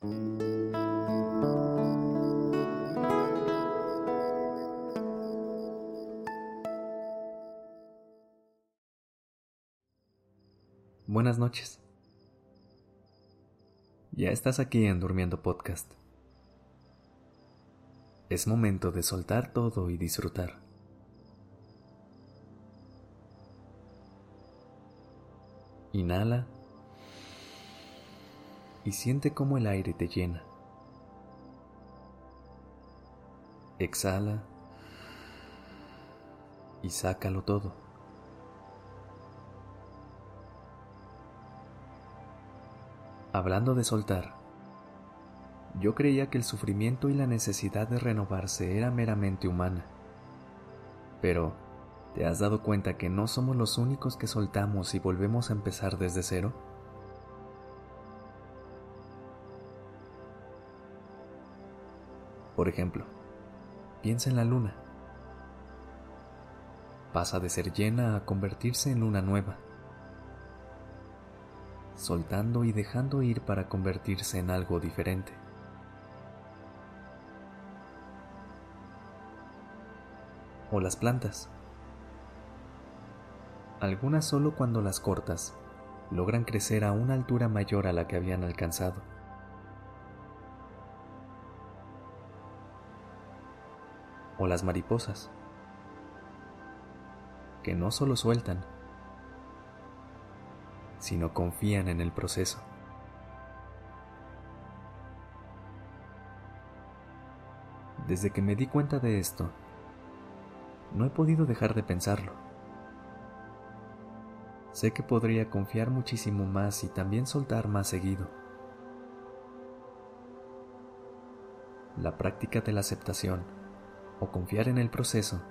Buenas noches. Ya estás aquí en Durmiendo Podcast. Es momento de soltar todo y disfrutar. Inhala y siente cómo el aire te llena. Exhala y sácalo todo. Hablando de soltar, yo creía que el sufrimiento y la necesidad de renovarse era meramente humana. Pero, ¿te has dado cuenta que no somos los únicos que soltamos y volvemos a empezar desde cero? Por ejemplo, piensa en la luna. Pasa de ser llena a convertirse en una nueva, soltando y dejando ir para convertirse en algo diferente. O las plantas. Algunas solo cuando las cortas logran crecer a una altura mayor a la que habían alcanzado o las mariposas, que no solo sueltan, sino confían en el proceso. Desde que me di cuenta de esto, no he podido dejar de pensarlo. Sé que podría confiar muchísimo más y también soltar más seguido. La práctica de la aceptación o confiar en el proceso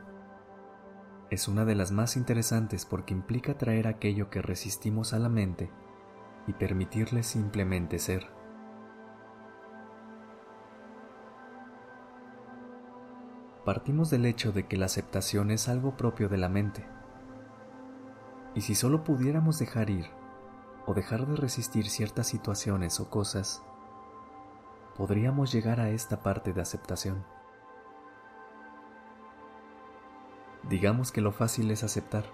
es una de las más interesantes porque implica traer aquello que resistimos a la mente y permitirle simplemente ser. Partimos del hecho de que la aceptación es algo propio de la mente. Y si solo pudiéramos dejar ir o dejar de resistir ciertas situaciones o cosas, podríamos llegar a esta parte de aceptación. Digamos que lo fácil es aceptar,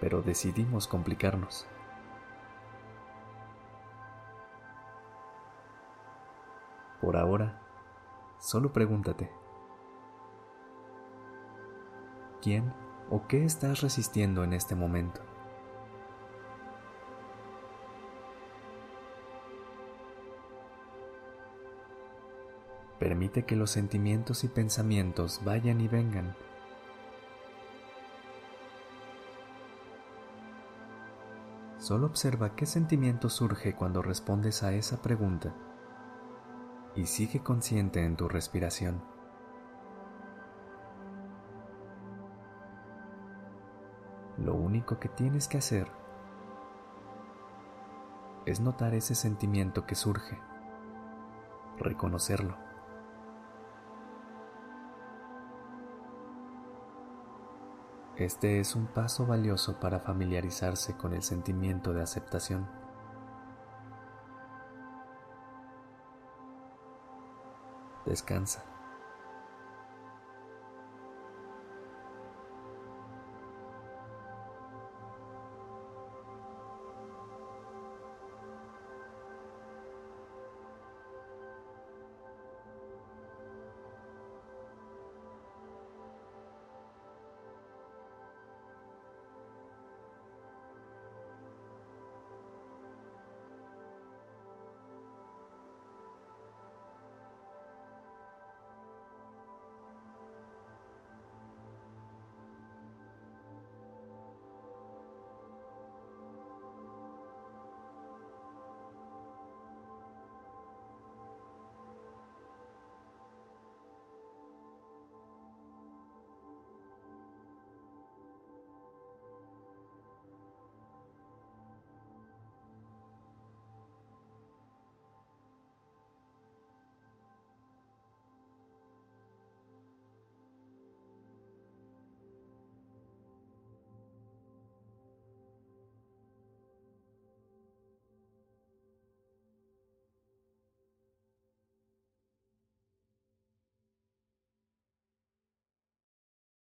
pero decidimos complicarnos. Por ahora, solo pregúntate, ¿quién o qué estás resistiendo en este momento? Permite que los sentimientos y pensamientos vayan y vengan Solo observa qué sentimiento surge cuando respondes a esa pregunta y sigue consciente en tu respiración. Lo único que tienes que hacer es notar ese sentimiento que surge, reconocerlo. Este es un paso valioso para familiarizarse con el sentimiento de aceptación. Descansa.